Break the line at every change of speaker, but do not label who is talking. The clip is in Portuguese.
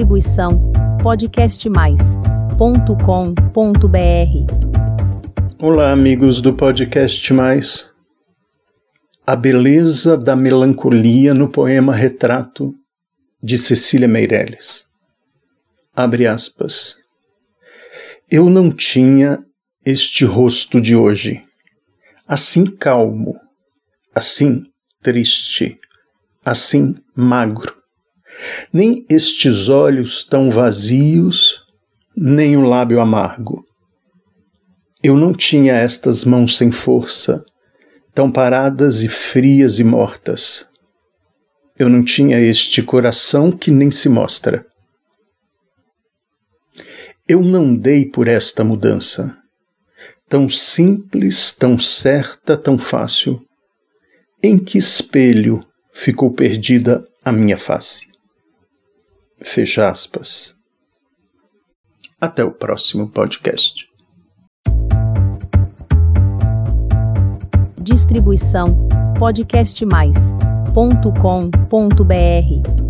Distribuição podcastmais.com.br.
Olá, amigos do Podcast Mais. A beleza da melancolia no poema Retrato de Cecília Meirelles. Abre aspas. Eu não tinha este rosto de hoje, assim calmo, assim triste, assim magro nem estes olhos tão vazios, nem o lábio amargo. Eu não tinha estas mãos sem força, tão paradas e frias e mortas. Eu não tinha este coração que nem se mostra. Eu não dei por esta mudança, tão simples, tão certa, tão fácil. Em que espelho ficou perdida a minha face? Fecha aspas. Até o próximo podcast.
Distribuição podcastmais.com.br